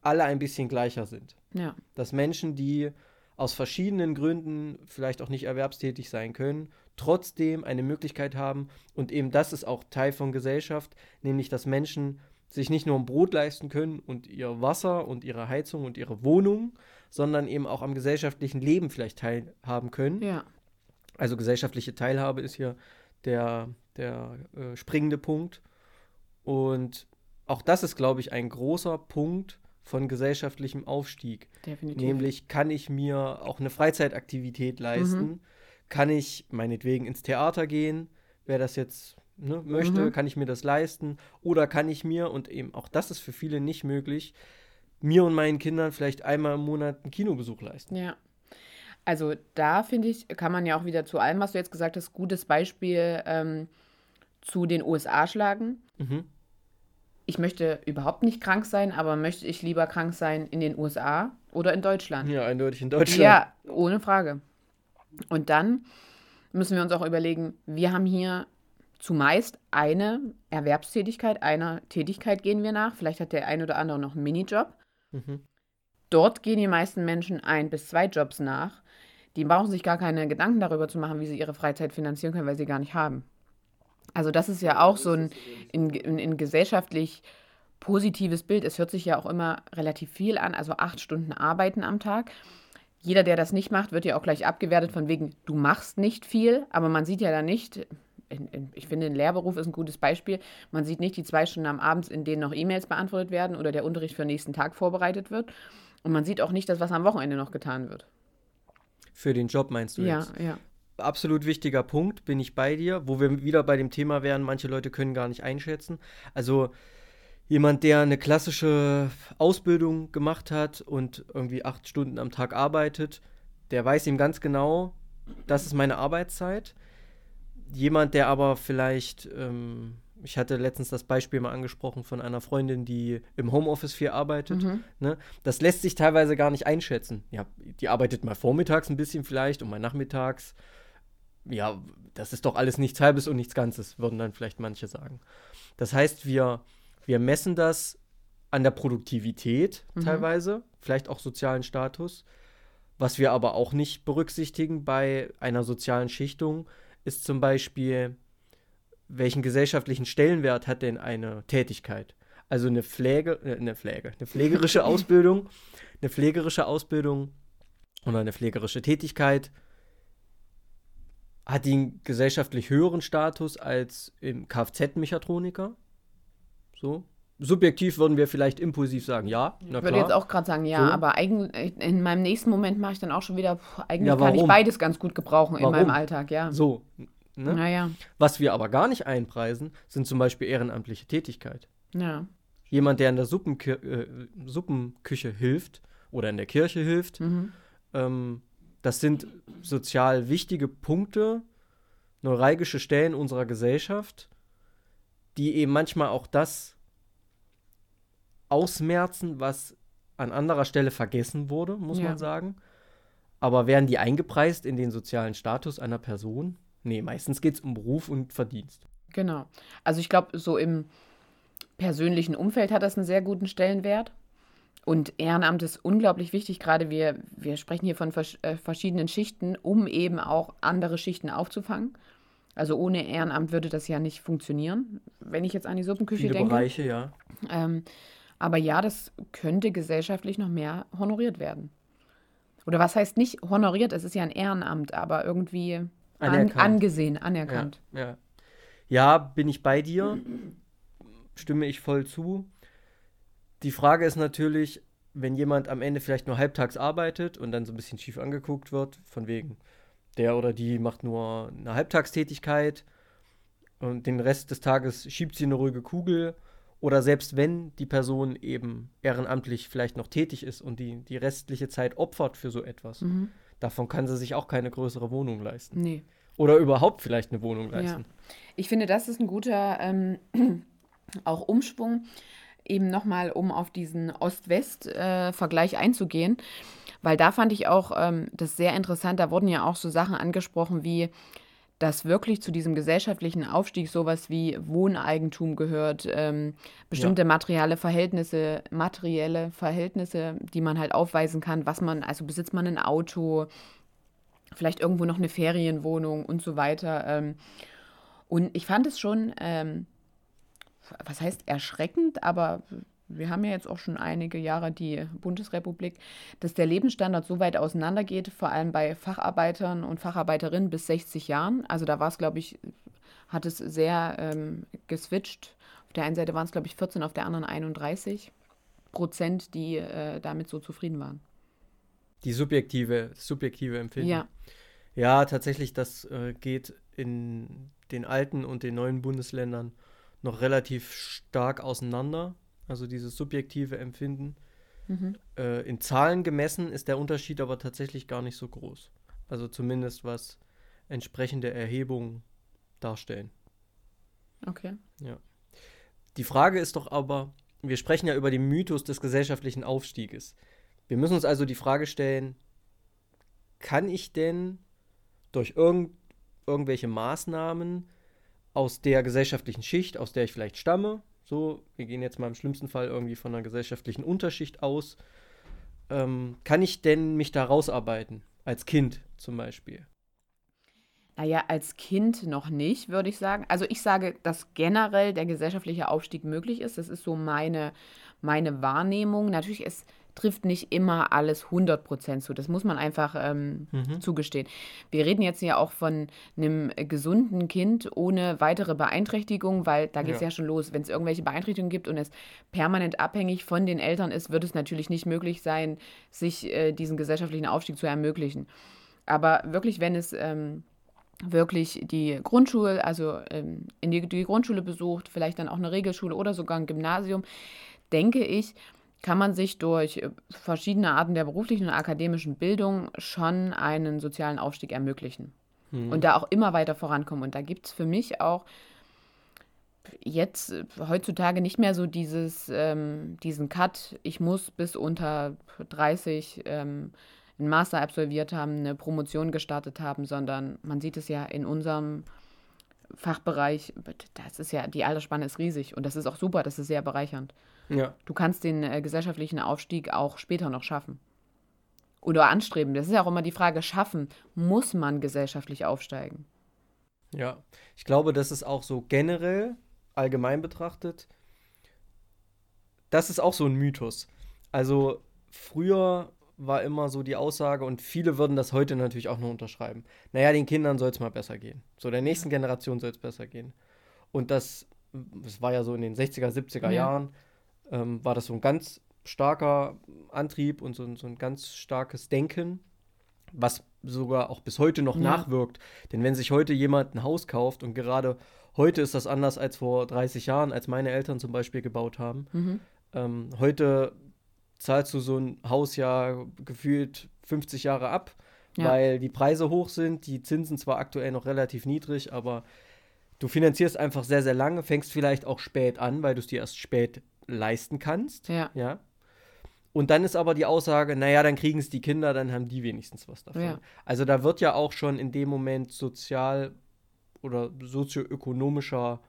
alle ein bisschen gleicher sind. Ja. Dass Menschen, die aus verschiedenen Gründen vielleicht auch nicht erwerbstätig sein können, trotzdem eine Möglichkeit haben. Und eben das ist auch Teil von Gesellschaft, nämlich dass Menschen sich nicht nur ein Brot leisten können und ihr Wasser und ihre Heizung und ihre Wohnung, sondern eben auch am gesellschaftlichen Leben vielleicht teilhaben können. Ja. Also gesellschaftliche Teilhabe ist hier der, der äh, springende Punkt. Und auch das ist, glaube ich, ein großer Punkt von gesellschaftlichem Aufstieg. Definitiv. Nämlich kann ich mir auch eine Freizeitaktivität leisten, mhm. Kann ich meinetwegen ins Theater gehen, wer das jetzt ne, möchte, mhm. kann ich mir das leisten oder kann ich mir, und eben auch das ist für viele nicht möglich, mir und meinen Kindern vielleicht einmal im Monat einen Kinobesuch leisten. Ja. Also da finde ich, kann man ja auch wieder zu allem, was du jetzt gesagt hast, gutes Beispiel ähm, zu den USA schlagen. Mhm. Ich möchte überhaupt nicht krank sein, aber möchte ich lieber krank sein in den USA oder in Deutschland? Ja, eindeutig in Deutschland. Ja, ohne Frage. Und dann müssen wir uns auch überlegen, wir haben hier zumeist eine Erwerbstätigkeit, einer Tätigkeit gehen wir nach. Vielleicht hat der ein oder andere noch einen Minijob. Mhm. Dort gehen die meisten Menschen ein bis zwei Jobs nach. Die brauchen sich gar keine Gedanken darüber zu machen, wie sie ihre Freizeit finanzieren können, weil sie gar nicht haben. Also das ist ja auch so ein in, in, in gesellschaftlich positives Bild. Es hört sich ja auch immer relativ viel an, also acht Stunden arbeiten am Tag. Jeder, der das nicht macht, wird ja auch gleich abgewertet von wegen, du machst nicht viel, aber man sieht ja da nicht, in, in, ich finde, ein Lehrberuf ist ein gutes Beispiel. Man sieht nicht die zwei Stunden am Abend, in denen noch E-Mails beantwortet werden oder der Unterricht für den nächsten Tag vorbereitet wird. Und man sieht auch nicht das, was am Wochenende noch getan wird. Für den Job meinst du ja, jetzt? Ja, ja. Absolut wichtiger Punkt, bin ich bei dir, wo wir wieder bei dem Thema wären, manche Leute können gar nicht einschätzen. Also jemand, der eine klassische Ausbildung gemacht hat und irgendwie acht Stunden am Tag arbeitet, der weiß ihm ganz genau, das ist meine Arbeitszeit jemand, der aber vielleicht, ähm, ich hatte letztens das Beispiel mal angesprochen von einer Freundin, die im Homeoffice viel arbeitet. Mhm. Ne? Das lässt sich teilweise gar nicht einschätzen. Ja, die arbeitet mal vormittags ein bisschen vielleicht und mal nachmittags. Ja, das ist doch alles nichts Halbes und nichts Ganzes, würden dann vielleicht manche sagen. Das heißt, wir, wir messen das an der Produktivität mhm. teilweise, vielleicht auch sozialen Status. Was wir aber auch nicht berücksichtigen bei einer sozialen Schichtung, ist zum Beispiel, welchen gesellschaftlichen Stellenwert hat denn eine Tätigkeit? Also eine Pflege, äh, eine Pflege, eine pflegerische Ausbildung, eine pflegerische Ausbildung oder eine pflegerische Tätigkeit hat einen gesellschaftlich höheren Status als im Kfz-Mechatroniker. So. Subjektiv würden wir vielleicht impulsiv sagen, ja. ich würde jetzt auch gerade sagen, ja, so. aber eigentlich in meinem nächsten Moment mache ich dann auch schon wieder, pff, eigentlich ja, kann ich beides ganz gut gebrauchen warum? in meinem Alltag, ja. So. Ne? Naja. Was wir aber gar nicht einpreisen, sind zum Beispiel ehrenamtliche Tätigkeit. Ja. Jemand, der in der Suppenkü äh, Suppenküche hilft oder in der Kirche hilft, mhm. ähm, das sind sozial wichtige Punkte, neuralgische Stellen unserer Gesellschaft, die eben manchmal auch das ausmerzen, was an anderer Stelle vergessen wurde, muss ja. man sagen. Aber werden die eingepreist in den sozialen Status einer Person? Nee, meistens geht es um Beruf und Verdienst. Genau. Also ich glaube, so im persönlichen Umfeld hat das einen sehr guten Stellenwert. Und Ehrenamt ist unglaublich wichtig, gerade wir, wir sprechen hier von vers äh, verschiedenen Schichten, um eben auch andere Schichten aufzufangen. Also ohne Ehrenamt würde das ja nicht funktionieren, wenn ich jetzt an die Suppenküche Viele denke. Bereiche, ja. Ähm, aber ja, das könnte gesellschaftlich noch mehr honoriert werden. Oder was heißt nicht honoriert? Es ist ja ein Ehrenamt, aber irgendwie an, angesehen, anerkannt. Ja, ja. ja, bin ich bei dir. Stimme ich voll zu. Die Frage ist natürlich, wenn jemand am Ende vielleicht nur halbtags arbeitet und dann so ein bisschen schief angeguckt wird, von wegen, der oder die macht nur eine Halbtagstätigkeit und den Rest des Tages schiebt sie eine ruhige Kugel oder selbst wenn die Person eben ehrenamtlich vielleicht noch tätig ist und die, die restliche Zeit opfert für so etwas, mhm. davon kann sie sich auch keine größere Wohnung leisten. Nee. Oder überhaupt vielleicht eine Wohnung leisten. Ja. Ich finde, das ist ein guter ähm, auch Umschwung, eben nochmal, um auf diesen Ost-West-Vergleich äh, einzugehen. Weil da fand ich auch ähm, das sehr interessant. Da wurden ja auch so Sachen angesprochen wie, dass wirklich zu diesem gesellschaftlichen Aufstieg sowas wie Wohneigentum gehört, ähm, bestimmte ja. materielle Verhältnisse, materielle Verhältnisse, die man halt aufweisen kann, was man, also besitzt man ein Auto, vielleicht irgendwo noch eine Ferienwohnung und so weiter. Ähm, und ich fand es schon, ähm, was heißt erschreckend, aber wir haben ja jetzt auch schon einige Jahre die Bundesrepublik, dass der Lebensstandard so weit auseinandergeht, vor allem bei Facharbeitern und Facharbeiterinnen bis 60 Jahren. Also da war es, glaube ich, hat es sehr ähm, geswitcht. Auf der einen Seite waren es, glaube ich, 14, auf der anderen 31 Prozent, die äh, damit so zufrieden waren. Die subjektive, subjektive Empfinden. Ja. Ja, tatsächlich, das äh, geht in den alten und den neuen Bundesländern noch relativ stark auseinander also dieses subjektive Empfinden. Mhm. Äh, in Zahlen gemessen ist der Unterschied aber tatsächlich gar nicht so groß. Also zumindest was entsprechende Erhebungen darstellen. Okay. Ja. Die Frage ist doch aber, wir sprechen ja über den Mythos des gesellschaftlichen Aufstieges. Wir müssen uns also die Frage stellen, kann ich denn durch irgend, irgendwelche Maßnahmen aus der gesellschaftlichen Schicht, aus der ich vielleicht stamme, so, wir gehen jetzt mal im schlimmsten Fall irgendwie von einer gesellschaftlichen Unterschicht aus. Ähm, kann ich denn mich da rausarbeiten? Als Kind zum Beispiel? Naja, als Kind noch nicht, würde ich sagen. Also ich sage, dass generell der gesellschaftliche Aufstieg möglich ist. Das ist so meine, meine Wahrnehmung. Natürlich ist trifft nicht immer alles 100% zu. Das muss man einfach ähm, mhm. zugestehen. Wir reden jetzt ja auch von einem gesunden Kind ohne weitere Beeinträchtigung, weil da geht es ja. ja. schon los. Wenn es irgendwelche Beeinträchtigungen gibt und es permanent abhängig von den Eltern ist, wird es natürlich nicht möglich sein, sich äh, diesen gesellschaftlichen Aufstieg zu ermöglichen. Aber wirklich, wenn es ähm, wirklich die Grundschule, also ähm, in die, die Grundschule besucht, vielleicht dann auch eine Regelschule oder sogar ein Gymnasium, denke ich, kann man sich durch äh, verschiedene Arten der beruflichen und akademischen Bildung schon einen sozialen Aufstieg ermöglichen. Mhm. Und da auch immer weiter vorankommen. Und da gibt es für mich auch jetzt äh, heutzutage nicht mehr so dieses, ähm, diesen Cut, ich muss bis unter 30 ähm, einen Master absolviert haben, eine Promotion gestartet haben, sondern man sieht es ja in unserem Fachbereich, das ist ja, die Altersspanne ist riesig und das ist auch super, das ist sehr bereichernd. Ja. Du kannst den äh, gesellschaftlichen Aufstieg auch später noch schaffen. Oder anstreben. Das ist ja auch immer die Frage, schaffen, muss man gesellschaftlich aufsteigen? Ja, ich glaube, das ist auch so generell, allgemein betrachtet, das ist auch so ein Mythos. Also früher war immer so die Aussage, und viele würden das heute natürlich auch noch unterschreiben. Naja, den Kindern soll es mal besser gehen. So, der nächsten Generation soll es besser gehen. Und das, das war ja so in den 60er, 70er ja. Jahren, ähm, war das so ein ganz starker Antrieb und so, so ein ganz starkes Denken, was sogar auch bis heute noch ja. nachwirkt. Denn wenn sich heute jemand ein Haus kauft und gerade heute ist das anders als vor 30 Jahren, als meine Eltern zum Beispiel gebaut haben. Mhm. Ähm, heute zahlst du so ein Haus ja gefühlt 50 Jahre ab, ja. weil die Preise hoch sind, die Zinsen zwar aktuell noch relativ niedrig, aber du finanzierst einfach sehr, sehr lange, fängst vielleicht auch spät an, weil du es dir erst spät leisten kannst. Ja. ja. Und dann ist aber die Aussage, naja, dann kriegen es die Kinder, dann haben die wenigstens was davon. Ja. Also da wird ja auch schon in dem Moment sozial oder sozioökonomischer,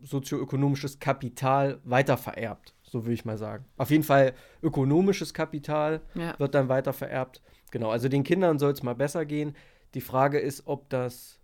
sozioökonomisches Kapital weitervererbt, so würde ich mal sagen. Auf jeden Fall ökonomisches Kapital ja. wird dann weitervererbt. Genau, also den Kindern soll es mal besser gehen. Die Frage ist, ob das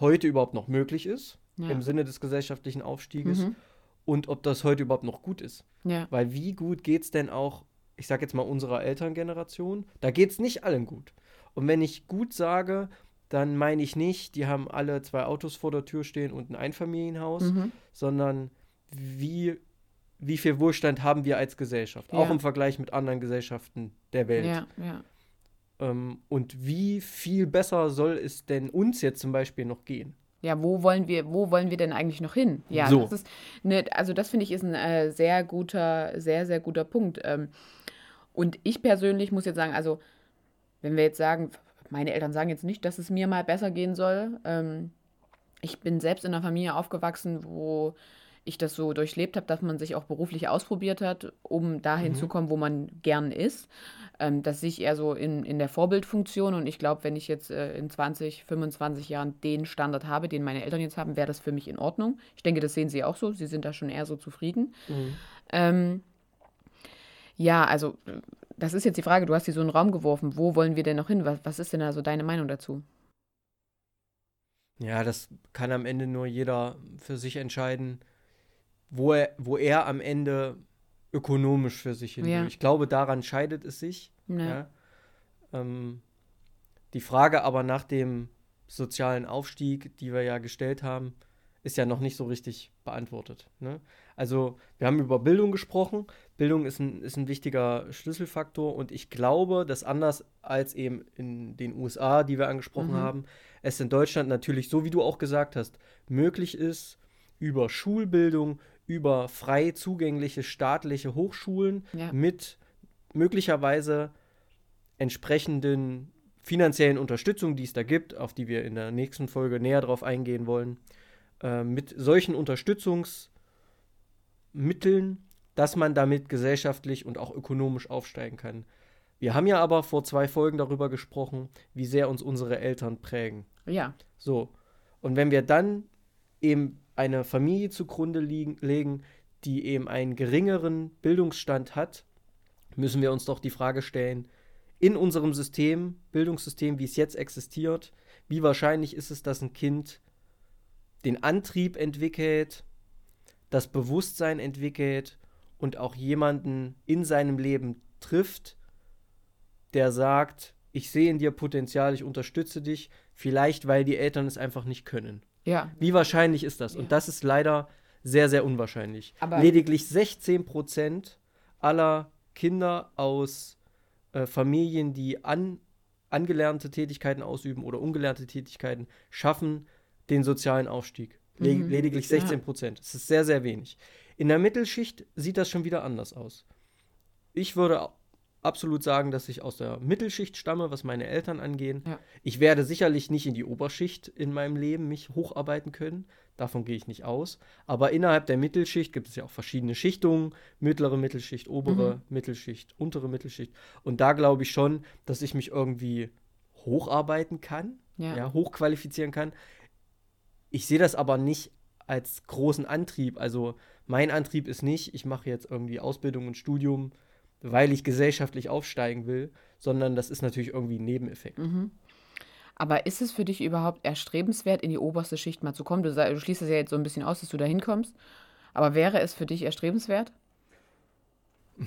heute überhaupt noch möglich ist, ja. im Sinne des gesellschaftlichen Aufstieges. Mhm und ob das heute überhaupt noch gut ist. Ja. Weil wie gut geht es denn auch, ich sage jetzt mal unserer Elterngeneration, da geht es nicht allen gut. Und wenn ich gut sage, dann meine ich nicht, die haben alle zwei Autos vor der Tür stehen und ein Einfamilienhaus, mhm. sondern wie, wie viel Wohlstand haben wir als Gesellschaft, ja. auch im Vergleich mit anderen Gesellschaften der Welt. Ja, ja. Ähm, und wie viel besser soll es denn uns jetzt zum Beispiel noch gehen? Ja, wo wollen wir, wo wollen wir denn eigentlich noch hin? Ja, so. das ist eine, also das finde ich ist ein äh, sehr guter, sehr, sehr guter Punkt. Ähm, und ich persönlich muss jetzt sagen, also wenn wir jetzt sagen, meine Eltern sagen jetzt nicht, dass es mir mal besser gehen soll. Ähm, ich bin selbst in einer Familie aufgewachsen, wo ich das so durchlebt habe, dass man sich auch beruflich ausprobiert hat, um dahin mhm. zu kommen, wo man gern ist. Ähm, das sehe ich eher so in, in der Vorbildfunktion und ich glaube, wenn ich jetzt äh, in 20, 25 Jahren den Standard habe, den meine Eltern jetzt haben, wäre das für mich in Ordnung. Ich denke, das sehen sie auch so. Sie sind da schon eher so zufrieden. Mhm. Ähm, ja, also das ist jetzt die Frage, du hast hier so einen Raum geworfen. Wo wollen wir denn noch hin? Was, was ist denn also deine Meinung dazu? Ja, das kann am Ende nur jeder für sich entscheiden wo er, wo er am Ende ökonomisch für sich hin ja. Ich glaube, daran scheidet es sich. Ja. ja. Ähm, die Frage aber nach dem sozialen Aufstieg, die wir ja gestellt haben, ist ja noch nicht so richtig beantwortet. Ne? Also wir haben über Bildung gesprochen. Bildung ist ein, ist ein wichtiger Schlüsselfaktor und ich glaube, dass anders als eben in den USA, die wir angesprochen mhm. haben, es in Deutschland natürlich, so wie du auch gesagt hast, möglich ist, über Schulbildung, über frei zugängliche staatliche Hochschulen ja. mit möglicherweise entsprechenden finanziellen Unterstützung, die es da gibt, auf die wir in der nächsten Folge näher drauf eingehen wollen, äh, mit solchen Unterstützungsmitteln, dass man damit gesellschaftlich und auch ökonomisch aufsteigen kann. Wir haben ja aber vor zwei Folgen darüber gesprochen, wie sehr uns unsere Eltern prägen. Ja. So. Und wenn wir dann eben eine Familie zugrunde liegen, legen, die eben einen geringeren Bildungsstand hat, müssen wir uns doch die Frage stellen, in unserem System, Bildungssystem, wie es jetzt existiert, wie wahrscheinlich ist es, dass ein Kind den Antrieb entwickelt, das Bewusstsein entwickelt und auch jemanden in seinem Leben trifft, der sagt, ich sehe in dir Potenzial, ich unterstütze dich, vielleicht weil die Eltern es einfach nicht können. Ja. Wie wahrscheinlich ist das? Ja. Und das ist leider sehr, sehr unwahrscheinlich. Aber Lediglich 16 Prozent aller Kinder aus äh, Familien, die an, angelernte Tätigkeiten ausüben oder ungelernte Tätigkeiten, schaffen den sozialen Aufstieg. Le mhm. Lediglich 16 Prozent. Ja. Das ist sehr, sehr wenig. In der Mittelschicht sieht das schon wieder anders aus. Ich würde absolut sagen, dass ich aus der Mittelschicht stamme, was meine Eltern angehen. Ja. Ich werde sicherlich nicht in die Oberschicht in meinem Leben mich hocharbeiten können. Davon gehe ich nicht aus. Aber innerhalb der Mittelschicht gibt es ja auch verschiedene Schichtungen. Mittlere Mittelschicht, obere mhm. Mittelschicht, untere Mittelschicht. Und da glaube ich schon, dass ich mich irgendwie hocharbeiten kann, ja. ja hochqualifizieren kann. Ich sehe das aber nicht als großen Antrieb. Also mein Antrieb ist nicht, ich mache jetzt irgendwie Ausbildung und Studium weil ich gesellschaftlich aufsteigen will, sondern das ist natürlich irgendwie ein Nebeneffekt. Mhm. Aber ist es für dich überhaupt erstrebenswert, in die oberste Schicht mal zu kommen? Du, du schließt es ja jetzt so ein bisschen aus, dass du da hinkommst. Aber wäre es für dich erstrebenswert?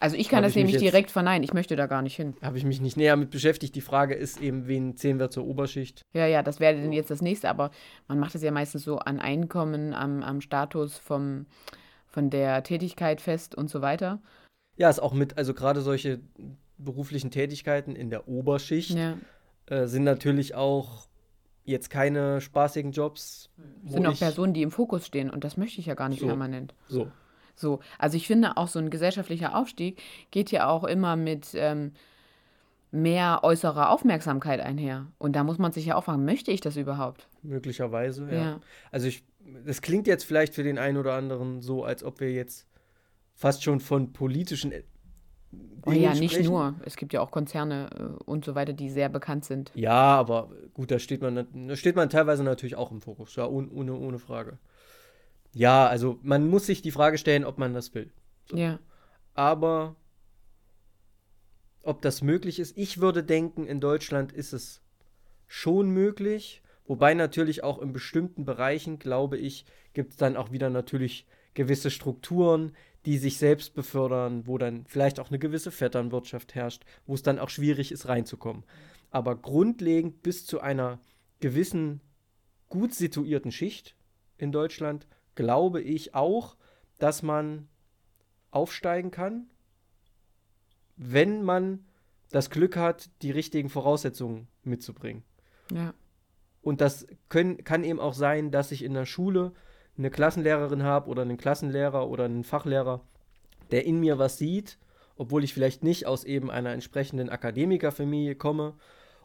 Also ich kann das nämlich direkt verneinen. Ich möchte da gar nicht hin. Habe ich mich nicht näher mit beschäftigt. Die Frage ist eben, wen zählen wir zur Oberschicht? Ja, ja, das wäre denn jetzt das nächste. Aber man macht es ja meistens so an Einkommen, am, am Status vom, von der Tätigkeit fest und so weiter. Ja, ist auch mit, also gerade solche beruflichen Tätigkeiten in der Oberschicht ja. äh, sind natürlich auch jetzt keine spaßigen Jobs. Sind auch Personen, die im Fokus stehen und das möchte ich ja gar nicht so, permanent. So. So, also ich finde auch so ein gesellschaftlicher Aufstieg geht ja auch immer mit ähm, mehr äußerer Aufmerksamkeit einher. Und da muss man sich ja auch fragen, möchte ich das überhaupt? Möglicherweise, ja. ja. Also ich, das klingt jetzt vielleicht für den einen oder anderen so, als ob wir jetzt fast schon von politischen Dingen Oh ja, nicht sprechen. nur. Es gibt ja auch Konzerne äh, und so weiter, die sehr bekannt sind. Ja, aber gut, da steht man, da steht man teilweise natürlich auch im Fokus, ja, ohne, ohne Frage. Ja, also man muss sich die Frage stellen, ob man das will. So. Ja. Aber ob das möglich ist, ich würde denken, in Deutschland ist es schon möglich. Wobei natürlich auch in bestimmten Bereichen, glaube ich, gibt es dann auch wieder natürlich gewisse Strukturen, die sich selbst befördern, wo dann vielleicht auch eine gewisse Vetternwirtschaft herrscht, wo es dann auch schwierig ist, reinzukommen. Aber grundlegend bis zu einer gewissen gut situierten Schicht in Deutschland glaube ich auch, dass man aufsteigen kann, wenn man das Glück hat, die richtigen Voraussetzungen mitzubringen. Ja. Und das können, kann eben auch sein, dass ich in der Schule eine Klassenlehrerin habe oder einen Klassenlehrer oder einen Fachlehrer, der in mir was sieht, obwohl ich vielleicht nicht aus eben einer entsprechenden Akademikerfamilie komme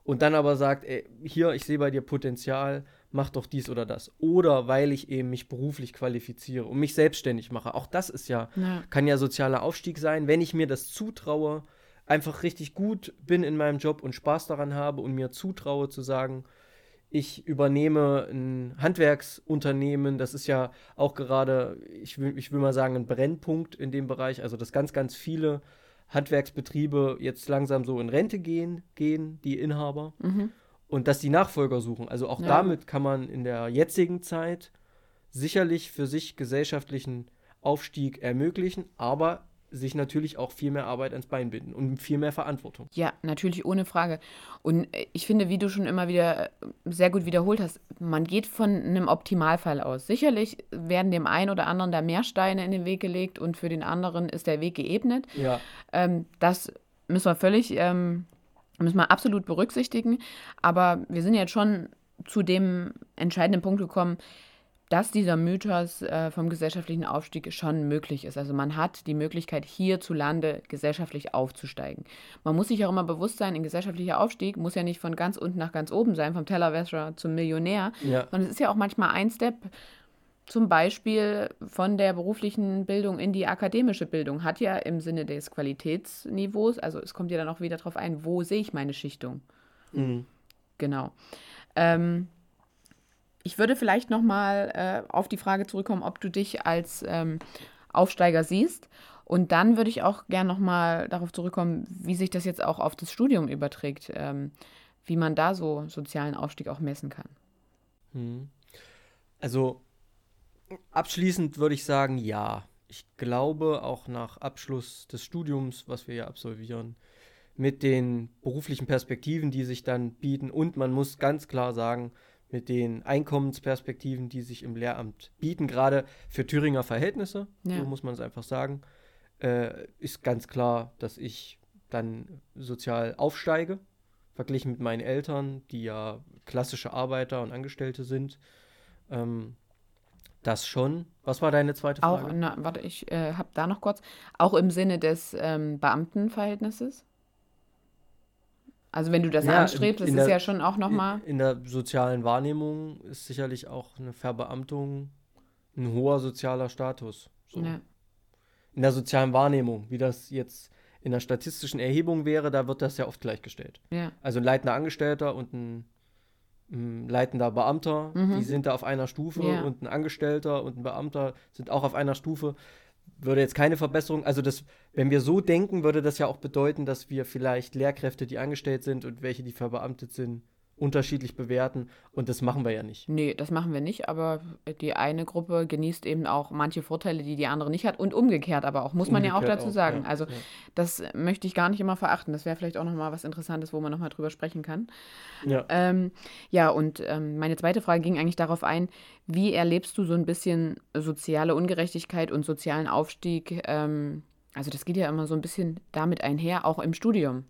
und dann aber sagt, ey, hier, ich sehe bei dir Potenzial, mach doch dies oder das. Oder weil ich eben mich beruflich qualifiziere und mich selbstständig mache. Auch das ist ja, ja. kann ja sozialer Aufstieg sein, wenn ich mir das zutraue, einfach richtig gut bin in meinem Job und Spaß daran habe und mir zutraue zu sagen, ich übernehme ein Handwerksunternehmen, das ist ja auch gerade, ich will, ich will mal sagen, ein Brennpunkt in dem Bereich, also dass ganz, ganz viele Handwerksbetriebe jetzt langsam so in Rente gehen, gehen die Inhaber. Mhm und dass die Nachfolger suchen. Also auch ja. damit kann man in der jetzigen Zeit sicherlich für sich gesellschaftlichen Aufstieg ermöglichen, aber sich natürlich auch viel mehr Arbeit ans Bein binden und viel mehr Verantwortung. Ja, natürlich ohne Frage. Und ich finde, wie du schon immer wieder sehr gut wiederholt hast, man geht von einem Optimalfall aus. Sicherlich werden dem einen oder anderen da mehr Steine in den Weg gelegt und für den anderen ist der Weg geebnet. Ja. Ähm, das müssen wir völlig ähm, müssen wir absolut berücksichtigen. Aber wir sind jetzt schon zu dem entscheidenden Punkt gekommen, dass dieser Mythos äh, vom gesellschaftlichen Aufstieg schon möglich ist. Also man hat die Möglichkeit, hierzulande gesellschaftlich aufzusteigen. Man muss sich auch immer bewusst sein, ein gesellschaftlicher Aufstieg muss ja nicht von ganz unten nach ganz oben sein, vom Tellerwäscher zum Millionär, ja. sondern es ist ja auch manchmal ein Step zum Beispiel von der beruflichen Bildung in die akademische Bildung hat ja im Sinne des Qualitätsniveaus, also es kommt ja dann auch wieder darauf ein, wo sehe ich meine Schichtung. Mhm. Genau. Ähm, ich würde vielleicht nochmal äh, auf die Frage zurückkommen, ob du dich als ähm, Aufsteiger siehst. Und dann würde ich auch gerne nochmal darauf zurückkommen, wie sich das jetzt auch auf das Studium überträgt, ähm, wie man da so sozialen Aufstieg auch messen kann. Mhm. Also Abschließend würde ich sagen, ja. Ich glaube, auch nach Abschluss des Studiums, was wir ja absolvieren, mit den beruflichen Perspektiven, die sich dann bieten und man muss ganz klar sagen, mit den Einkommensperspektiven, die sich im Lehramt bieten, gerade für Thüringer Verhältnisse, ja. so muss man es einfach sagen, äh, ist ganz klar, dass ich dann sozial aufsteige, verglichen mit meinen Eltern, die ja klassische Arbeiter und Angestellte sind. Ähm, das schon. Was war deine zweite Frage? Auch, na, warte, ich äh, habe da noch kurz. Auch im Sinne des ähm, Beamtenverhältnisses? Also wenn du das ja, anstrebst, das ist der, ja schon auch nochmal. In, in der sozialen Wahrnehmung ist sicherlich auch eine Verbeamtung ein hoher sozialer Status. So. Ja. In der sozialen Wahrnehmung, wie das jetzt in der statistischen Erhebung wäre, da wird das ja oft gleichgestellt. Ja. Also ein leitender Angestellter und ein ein leitender Beamter, mhm. die sind da auf einer Stufe ja. und ein Angestellter und ein Beamter sind auch auf einer Stufe. Würde jetzt keine Verbesserung, also das, wenn wir so denken, würde das ja auch bedeuten, dass wir vielleicht Lehrkräfte, die angestellt sind und welche, die verbeamtet sind, unterschiedlich bewerten und das machen wir ja nicht. Nee, das machen wir nicht, aber die eine Gruppe genießt eben auch manche Vorteile, die die andere nicht hat und umgekehrt aber auch, muss man umgekehrt ja auch dazu auch, sagen. Ja, also ja. das möchte ich gar nicht immer verachten. Das wäre vielleicht auch nochmal was Interessantes, wo man nochmal drüber sprechen kann. Ja, ähm, ja und ähm, meine zweite Frage ging eigentlich darauf ein, wie erlebst du so ein bisschen soziale Ungerechtigkeit und sozialen Aufstieg? Ähm, also das geht ja immer so ein bisschen damit einher, auch im Studium.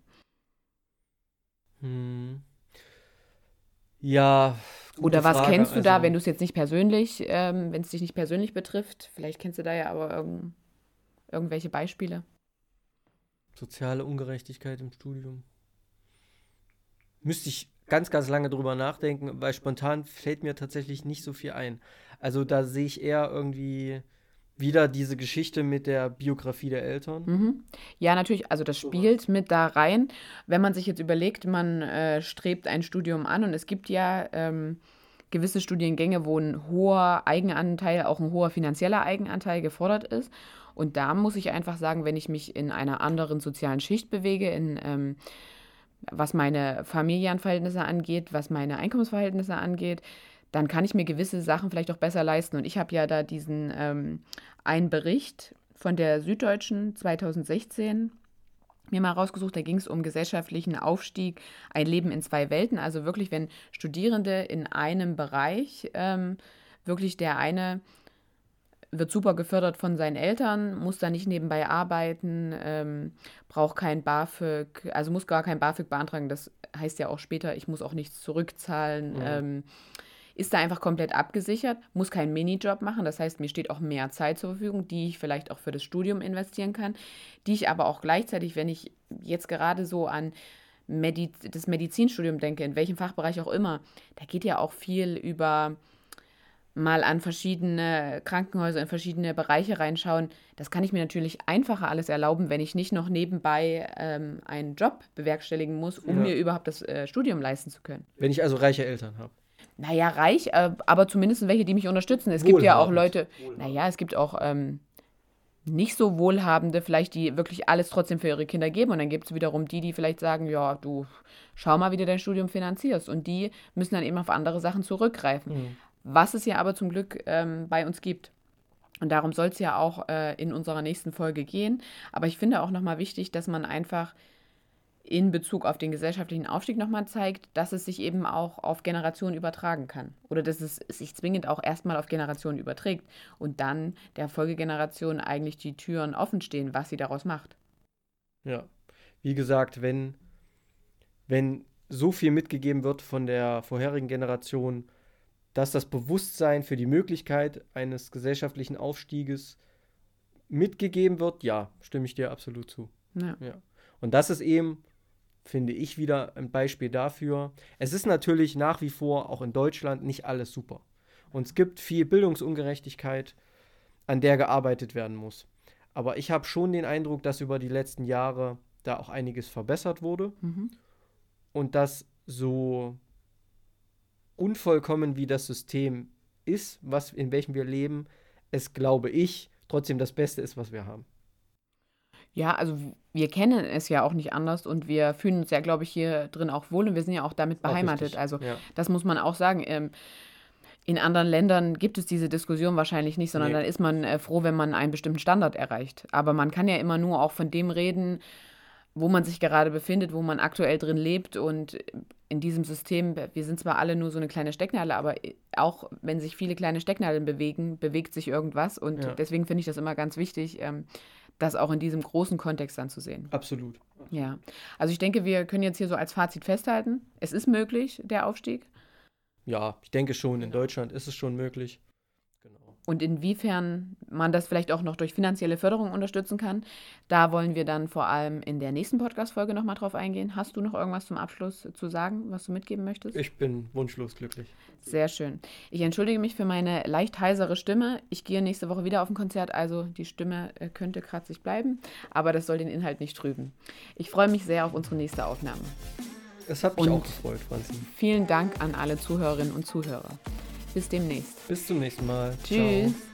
Hm. Ja. Oder was Frage. kennst du also, da, wenn du es jetzt nicht persönlich, ähm, wenn es dich nicht persönlich betrifft? Vielleicht kennst du da ja aber irgend, irgendwelche Beispiele. Soziale Ungerechtigkeit im Studium. Müsste ich ganz, ganz lange drüber nachdenken, weil spontan fällt mir tatsächlich nicht so viel ein. Also da sehe ich eher irgendwie wieder diese Geschichte mit der Biografie der Eltern. Mhm. Ja, natürlich, also das spielt mit da rein. Wenn man sich jetzt überlegt, man äh, strebt ein Studium an und es gibt ja ähm, gewisse Studiengänge, wo ein hoher Eigenanteil, auch ein hoher finanzieller Eigenanteil gefordert ist. Und da muss ich einfach sagen, wenn ich mich in einer anderen sozialen Schicht bewege, in ähm, was meine Familienverhältnisse angeht, was meine Einkommensverhältnisse angeht, dann kann ich mir gewisse Sachen vielleicht auch besser leisten. Und ich habe ja da diesen ähm, einen Bericht von der Süddeutschen 2016 mir mal rausgesucht, da ging es um gesellschaftlichen Aufstieg, ein Leben in zwei Welten. Also wirklich, wenn Studierende in einem Bereich ähm, wirklich der eine wird super gefördert von seinen Eltern, muss da nicht nebenbei arbeiten, ähm, braucht kein BAföG, also muss gar kein BAföG beantragen. Das heißt ja auch später, ich muss auch nichts zurückzahlen. Mhm. Ähm, ist da einfach komplett abgesichert, muss keinen Minijob machen. Das heißt, mir steht auch mehr Zeit zur Verfügung, die ich vielleicht auch für das Studium investieren kann, die ich aber auch gleichzeitig, wenn ich jetzt gerade so an Mediz das Medizinstudium denke, in welchem Fachbereich auch immer, da geht ja auch viel über mal an verschiedene Krankenhäuser in verschiedene Bereiche reinschauen. Das kann ich mir natürlich einfacher alles erlauben, wenn ich nicht noch nebenbei ähm, einen Job bewerkstelligen muss, um ja. mir überhaupt das äh, Studium leisten zu können. Wenn ich also reiche Eltern habe. Naja, reich, äh, aber zumindest welche, die mich unterstützen. Es Wohlhabend. gibt ja auch Leute, naja, es gibt auch ähm, nicht so Wohlhabende, vielleicht die wirklich alles trotzdem für ihre Kinder geben. Und dann gibt es wiederum die, die vielleicht sagen, ja, du schau mal, wie du dein Studium finanzierst. Und die müssen dann eben auf andere Sachen zurückgreifen. Mhm. Was es ja aber zum Glück ähm, bei uns gibt. Und darum soll es ja auch äh, in unserer nächsten Folge gehen. Aber ich finde auch nochmal wichtig, dass man einfach in Bezug auf den gesellschaftlichen Aufstieg nochmal zeigt, dass es sich eben auch auf Generationen übertragen kann. Oder dass es sich zwingend auch erstmal auf Generationen überträgt und dann der Folgegeneration eigentlich die Türen offen stehen, was sie daraus macht. Ja, wie gesagt, wenn, wenn so viel mitgegeben wird von der vorherigen Generation, dass das Bewusstsein für die Möglichkeit eines gesellschaftlichen Aufstieges mitgegeben wird, ja, stimme ich dir absolut zu. Ja. ja. Und das ist eben finde ich wieder ein Beispiel dafür. Es ist natürlich nach wie vor auch in Deutschland nicht alles super. Und es gibt viel Bildungsungerechtigkeit, an der gearbeitet werden muss. Aber ich habe schon den Eindruck, dass über die letzten Jahre da auch einiges verbessert wurde. Mhm. Und dass so unvollkommen wie das System ist, was, in welchem wir leben, es, glaube ich, trotzdem das Beste ist, was wir haben. Ja, also wir kennen es ja auch nicht anders und wir fühlen uns ja, glaube ich, hier drin auch wohl und wir sind ja auch damit beheimatet. Auch also ja. das muss man auch sagen. Ähm, in anderen Ländern gibt es diese Diskussion wahrscheinlich nicht, sondern nee. dann ist man äh, froh, wenn man einen bestimmten Standard erreicht. Aber man kann ja immer nur auch von dem reden, wo man sich gerade befindet, wo man aktuell drin lebt und in diesem System, wir sind zwar alle nur so eine kleine Stecknadel, aber auch wenn sich viele kleine Stecknadeln bewegen, bewegt sich irgendwas und ja. deswegen finde ich das immer ganz wichtig, ähm, das auch in diesem großen Kontext dann zu sehen. Absolut. Ja. Also ich denke, wir können jetzt hier so als Fazit festhalten, es ist möglich, der Aufstieg. Ja, ich denke schon, in Deutschland ist es schon möglich und inwiefern man das vielleicht auch noch durch finanzielle Förderung unterstützen kann. Da wollen wir dann vor allem in der nächsten Podcast-Folge nochmal drauf eingehen. Hast du noch irgendwas zum Abschluss zu sagen, was du mitgeben möchtest? Ich bin wunschlos glücklich. Sehr schön. Ich entschuldige mich für meine leicht heisere Stimme. Ich gehe nächste Woche wieder auf ein Konzert, also die Stimme äh, könnte kratzig bleiben, aber das soll den Inhalt nicht trüben. Ich freue mich sehr auf unsere nächste Aufnahme. Es hat mich und auch gefreut, Franzi. Vielen Dank an alle Zuhörerinnen und Zuhörer. Bis demnächst. Bis zum nächsten Mal. Tschüss. Ciao.